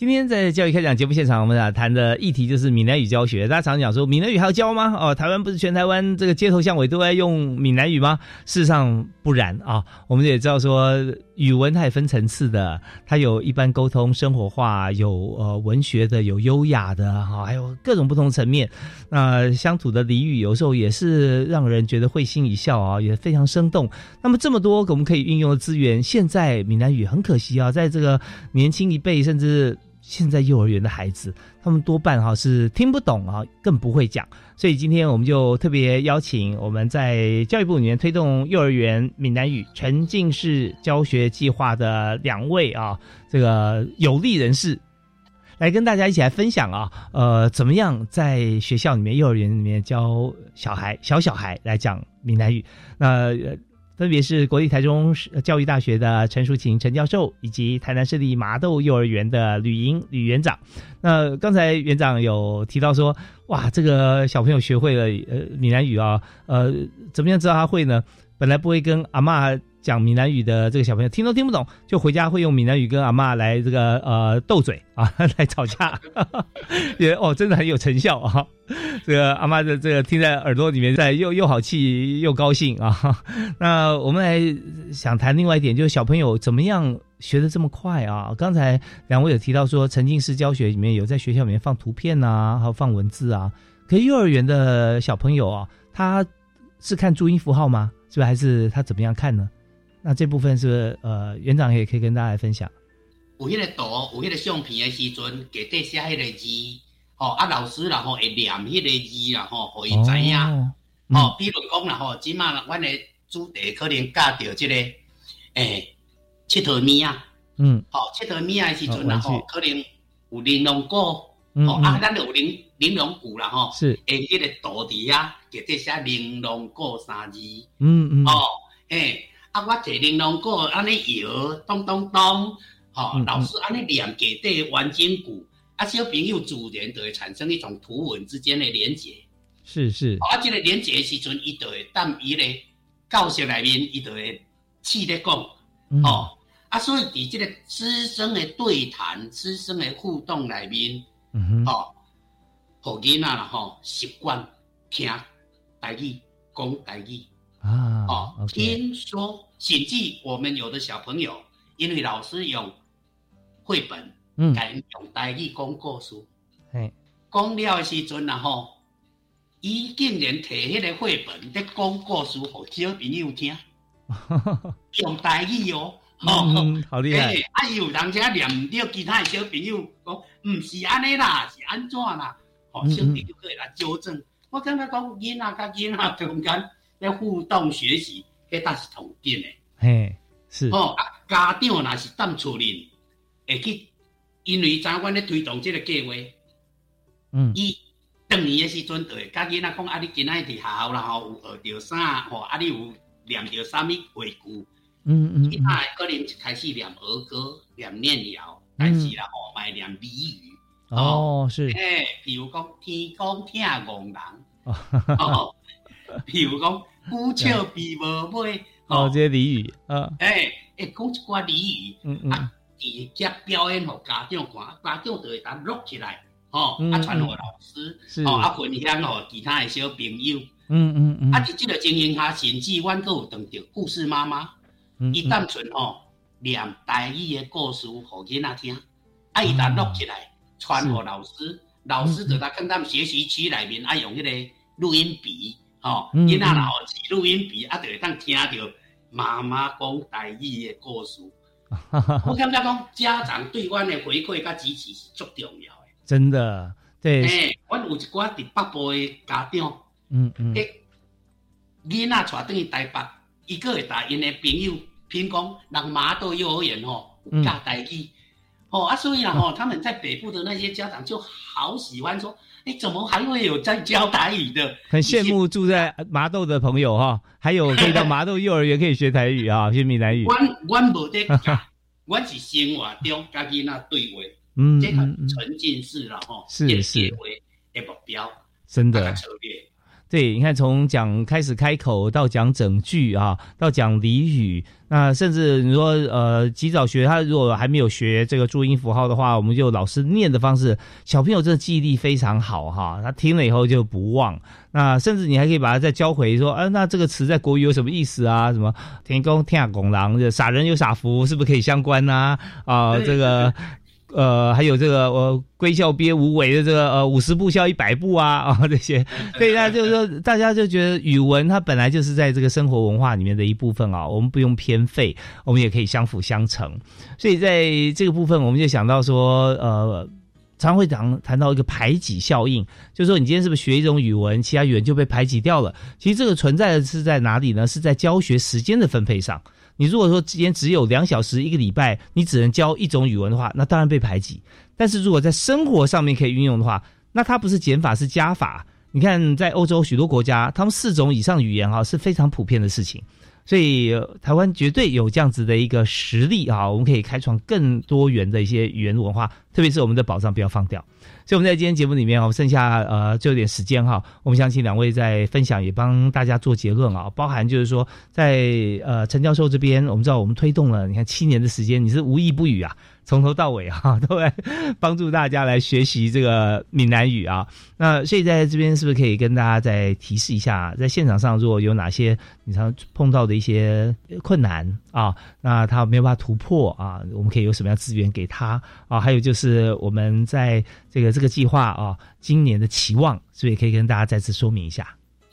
今天在教育开讲节目现场，我们啊谈的议题就是闽南语教学。大家常讲说闽南语还要教吗？哦，台湾不是全台湾这个街头巷尾都在用闽南语吗？事实上不然啊。我们也知道说语文它也分层次的，它有一般沟通生活化，有呃文学的，有优雅的，哈，还有各种不同层面。那乡土的俚语有时候也是让人觉得会心一笑啊，也非常生动。那么这么多我们可以运用的资源，现在闽南语很可惜啊，在这个年轻一辈甚至。现在幼儿园的孩子，他们多半哈是听不懂啊，更不会讲。所以今天我们就特别邀请我们在教育部里面推动幼儿园闽南语沉浸式教学计划的两位啊，这个有力人士，来跟大家一起来分享啊，呃，怎么样在学校里面、幼儿园里面教小孩、小小孩来讲闽南语？那。分别是国立台中教育大学的陈淑琴陈教授，以及台南市立麻豆幼儿园的吕莹吕园长。那刚才园长有提到说，哇，这个小朋友学会了呃闽南语啊，呃，怎么样知道他会呢？本来不会跟阿妈。讲闽南语的这个小朋友听都听不懂，就回家会用闽南语跟阿妈来这个呃斗嘴啊，来吵架，也哦真的很有成效啊。这个阿妈的这个听在耳朵里面，在又又好气又高兴啊。那我们来想谈另外一点，就是小朋友怎么样学的这么快啊？刚才两位有提到说，沉浸式教学里面有在学校里面放图片啊，还有放文字啊。可是幼儿园的小朋友啊，他是看注音符号吗？是不是还是他怎么样看呢？那这部分是呃，园长也可以跟大家来分享。有迄个图，有迄个相片的时阵，给底写迄个字，吼啊，老师然后会念迄个字然后，互伊知影。哦，比如讲啦，吼，即马阮的主题可能教着即个，诶，佚佗物啊，嗯，吼，佚佗物啊的时阵啦，吼，可能有玲珑果，哦，啊，咱有玲玲珑骨啦，吼，是，诶，迄个图底啊，给底写玲珑果三字，嗯嗯，哦，诶。啊！我坐玲珑果，安尼摇，咚咚咚，吼，老师安尼念给对完整句，啊，小朋友自然就会产生一种图文之间的连结。是是。啊，这个连接的时阵，伊就会当伊咧教室内面，伊就会试咧讲，哦，啊，所以伫这个师生的对谈、师生的互动内面，嗯哼，哦，互囡仔啦吼习惯听台语讲台语啊，哦，听说甚至我们有的小朋友，因为老师用绘本，嗯，改用台语讲故事，嘿，讲了的时阵啦吼，伊竟然摕迄个绘本在讲故事，互小朋友听，用台语哦，哦，好厉害，啊，有人家念唔到，其他的小朋友讲，唔是安尼啦，是安怎啦？哦，小朋友可以来纠正。我刚才讲囡仔甲囡仔中间咧互动学习，迄搭是同紧的。嘿，是。哦，啊家长若是当厝人，会去，因为早阮咧推动即个计划，嗯，伊当年诶时阵，就会甲囡仔讲啊，你今仔伫学校啦吼，有学着啥？吼，啊，你有念着啥物话句？嗯嗯。囡仔可能一开始念儿歌，念念谣，但是啦吼，卖念俚语。哦，是，诶，譬如讲天公听戆人，哦，譬如讲孤笑比无尾，哦，这些俚语，啊，诶，会讲一寡俚语，嗯嗯，啊，直接表演互家长看，家长就会当录起来，哦，啊，传互老师，哦，啊，分享互其他的小朋友，嗯嗯嗯，啊，伫即个情形下，甚至阮都有当着故事妈妈，伊单纯吼念台语的故事互囡仔听，啊，伊当录起来。传给老师，老师就在看他们学习区里面爱用迄个录音笔，吼，囡仔老师录音笔，啊，就会当听到妈妈讲台语的故事。我感觉讲家长对阮的回馈甲支持是足重要的。真的，对。诶，阮有一寡伫北部的家长，嗯嗯，诶，囡仔带等于台北，伊个会带因的朋友，听讲人妈到幼儿园吼教台语。哦啊，所以啦，哦，他们在北部的那些家长就好喜欢说，哎，怎么还会有在教台语的？很羡慕住在麻豆的朋友哈，还有可以到麻豆幼儿园可以学台语啊，学闽南语。我我无得教，我是生活中家己那对话，嗯，这个沉浸式了哈，是是，的目标，真的策略。对，你看从讲开始开口到讲整句啊，到讲俚语，那甚至你说呃，及早学他如果还没有学这个注音符号的话，我们就老师念的方式，小朋友真的记忆力非常好哈，他听了以后就不忘。那甚至你还可以把它再教回说，啊，那这个词在国语有什么意思啊？什么天公天下公狼，傻人有傻福，是不是可以相关呢？啊，这个。呃，还有这个呃，龟笑鳖无为的这个呃，五十步笑一百步啊 啊，这些，所以大家就是说，大家就觉得语文它本来就是在这个生活文化里面的一部分啊，我们不用偏废，我们也可以相辅相成。所以在这个部分，我们就想到说，呃，常会讲谈到一个排挤效应，就是说你今天是不是学一种语文，其他语文就被排挤掉了？其实这个存在的是在哪里呢？是在教学时间的分配上。你如果说之间只有两小时一个礼拜，你只能教一种语文的话，那当然被排挤。但是如果在生活上面可以运用的话，那它不是减法是加法。你看，在欧洲许多国家，他们四种以上的语言哈是非常普遍的事情。所以台湾绝对有这样子的一个实力啊，我们可以开创更多元的一些语言文化，特别是我们的宝藏不要放掉。所以我们在今天节目里面，我们剩下呃就有点时间哈，我们想请两位在分享，也帮大家做结论啊，包含就是说，在呃陈教授这边，我们知道我们推动了，你看七年的时间，你是无意不语啊。从头到尾哈，都来帮助大家来学习这个闽南语啊。那所以在这边是不是可以跟大家再提示一下，在现场上如果有哪些你常碰到的一些困难啊，那他没有办法突破啊，我们可以有什么样资源给他啊？还有就是我们在这个这个计划啊，今年的期望，是不是也可以跟大家再次说明一下？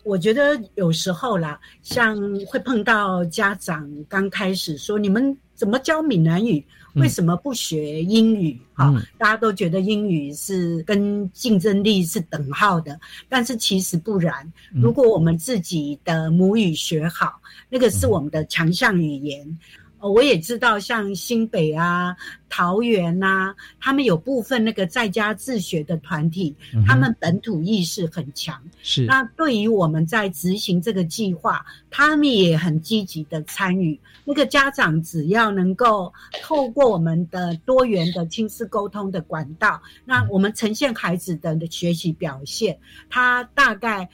我觉得有时候啦，像会碰到家长刚开始说，你们怎么教闽南语？为什么不学英语？哈，大家都觉得英语是跟竞争力是等号的，但是其实不然。如果我们自己的母语学好，那个是我们的强项语言。我也知道，像新北啊、桃园呐，他们有部分那个在家自学的团体，他们本土意识很强。是。那对于我们在执行这个计划，他们也很积极的参与。那个家长只要能够透过我们的多元的亲子沟通的管道，那我们呈现孩子的学习表现，他大概。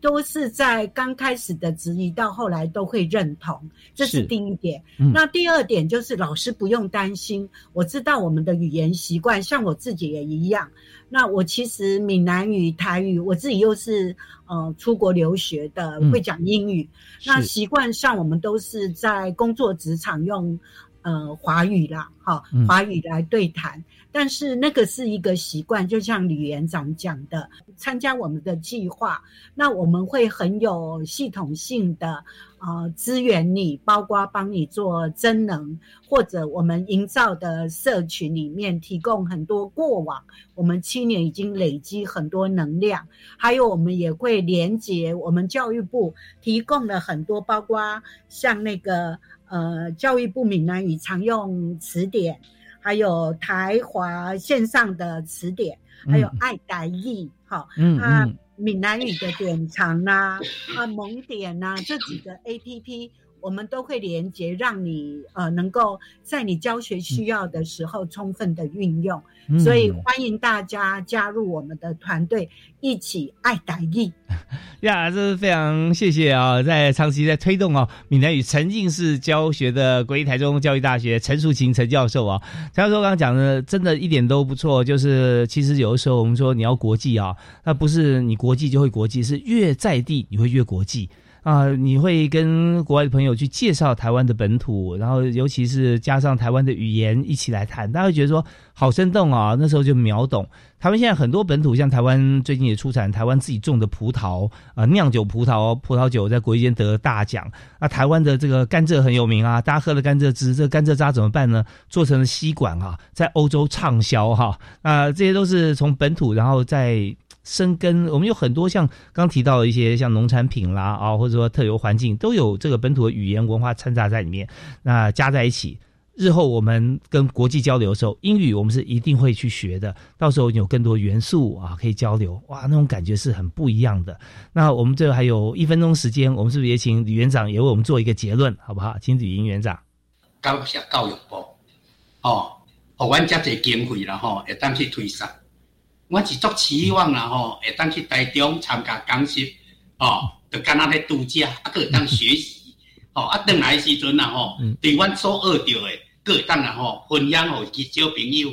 都是在刚开始的质疑，到后来都会认同，这是第一点。那第二点就是老师不用担心，我知道我们的语言习惯，像我自己也一样。那我其实闽南语、台语，我自己又是呃出国留学的，会讲英语。那习惯上我们都是在工作职场用呃华语啦，哈，华语来对谈。但是那个是一个习惯，就像李园长讲的，参加我们的计划，那我们会很有系统性的啊支援你，包括帮你做增能，或者我们营造的社群里面提供很多过往，我们七年已经累积很多能量，还有我们也会连接我们教育部提供了很多，包括像那个呃教育部闽南语常用词典。还有台华线上的词典，还有爱达译，哈，啊，闽南语的典藏呐，啊，蒙典呐，这几个 A P P。我们都会连接，让你呃能够在你教学需要的时候充分的运用，所以欢迎大家加入我们的团队，一起爱台语。呀，这是非常谢谢啊，在长期在推动哦闽南语沉浸式教学的国立台中教育大学陈淑琴陈教授啊，陈教授刚刚讲的真的一点都不错，就是其实有的时候我们说你要国际啊，那不是你国际就会国际，是越在地你会越国际。啊，你会跟国外的朋友去介绍台湾的本土，然后尤其是加上台湾的语言一起来谈，大家会觉得说好生动啊。那时候就秒懂。台湾现在很多本土，像台湾最近也出产台湾自己种的葡萄啊，酿酒葡萄葡萄酒在国际间得大奖。那台湾的这个甘蔗很有名啊，大家喝了甘蔗汁，这甘蔗渣怎么办呢？做成了吸管啊，在欧洲畅销哈。啊，这些都是从本土，然后在。生根，我们有很多像刚提到的一些像农产品啦啊，或者说特有环境，都有这个本土的语言文化掺杂在里面。那加在一起，日后我们跟国际交流的时候，英语我们是一定会去学的。到时候有更多元素啊，可以交流，哇，那种感觉是很不一样的。那我们这还有一分钟时间，我们是不是也请李园长也为我们做一个结论，好不好？请李英园长。高下教育部哦，我阮遮侪经费啦吼，会当去推上。我是足期望啦吼，会当去台中参加讲习，哦，就敢若咧度假，啊，个会当学习，哦，啊，转来时阵啦吼，对阮所学到诶，个会当啦吼，分享互其小朋友，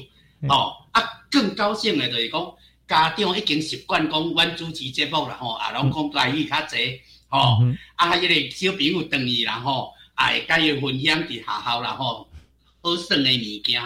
哦，啊，更高兴诶就是讲，家长已经习惯讲，阮主持节目啦吼，啊，拢讲来语较济，吼，啊，迄个小朋友等伊啦吼，啊，会甲伊分享伫学校啦吼，好耍诶物件。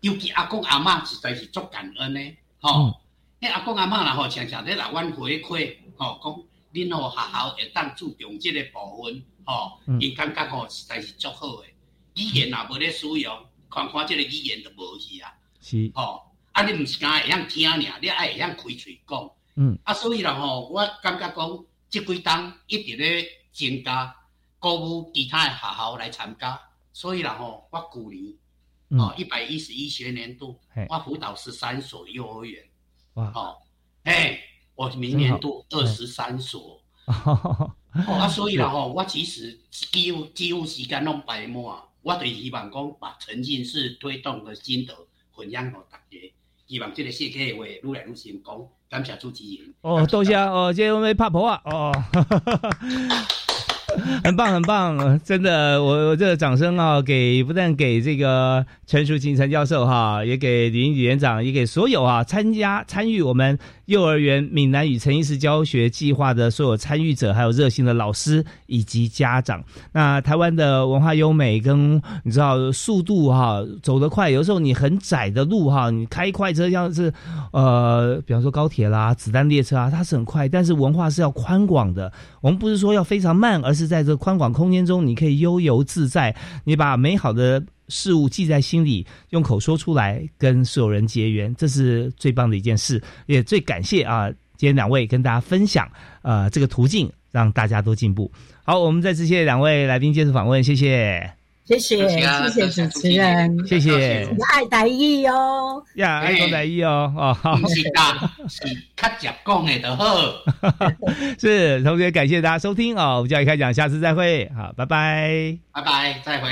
尤其阿公阿嬷实在是足感恩的，吼！迄阿公阿嬷啦吼，常常咧来阮回馈，吼，讲恁吼学校会当注重即个部分，吼，因感觉吼实在是足好诶。语言也无咧使用，看看即个语言就无去啊。是，吼，啊，你毋是干会晓听尔，你爱会晓开喙讲。嗯。啊，所以啦吼，我感觉讲即几冬一直咧增加，鼓舞其他诶学校来参加。所以啦吼，我鼓励。哦，一百一十一学年度，我辅导十三所幼儿园。哇！哦，哎，我明年度二十三所。哦，啊，所以啦吼，我其实几乎几乎时间拢白抹，我对希望讲把沉浸式推动的心得分享给大家，希望这个世界会越来越成功。感谢主持人。哦，多谢哦，今天我们拍婆啊，哦。很棒，很棒，真的，我我这个掌声啊，给不但给这个陈淑琴陈教授哈，也给李李园长，也给所有啊参加参与我们。幼儿园闽南语陈意识教学计划的所有参与者，还有热心的老师以及家长。那台湾的文化优美跟你知道速度哈，走得快，有时候你很窄的路哈，你开快车像是呃，比方说高铁啦、子弹列车啊，它是很快，但是文化是要宽广的。我们不是说要非常慢，而是在这宽广空间中，你可以悠游自在，你把美好的。事物记在心里，用口说出来，跟所有人结缘，这是最棒的一件事，也最感谢啊！今天两位跟大家分享，呃，这个途径让大家都进步。好，我们再次谢谢两位来宾接受访问，谢谢。谢谢，谢谢主持人，谢谢。爱台语哦，呀，爱讲台语哦，哦，好。是的，是较直讲的就好。是，同学，感谢大家收听哦，我们教育开讲，下次再会，好，拜拜，拜拜，再会。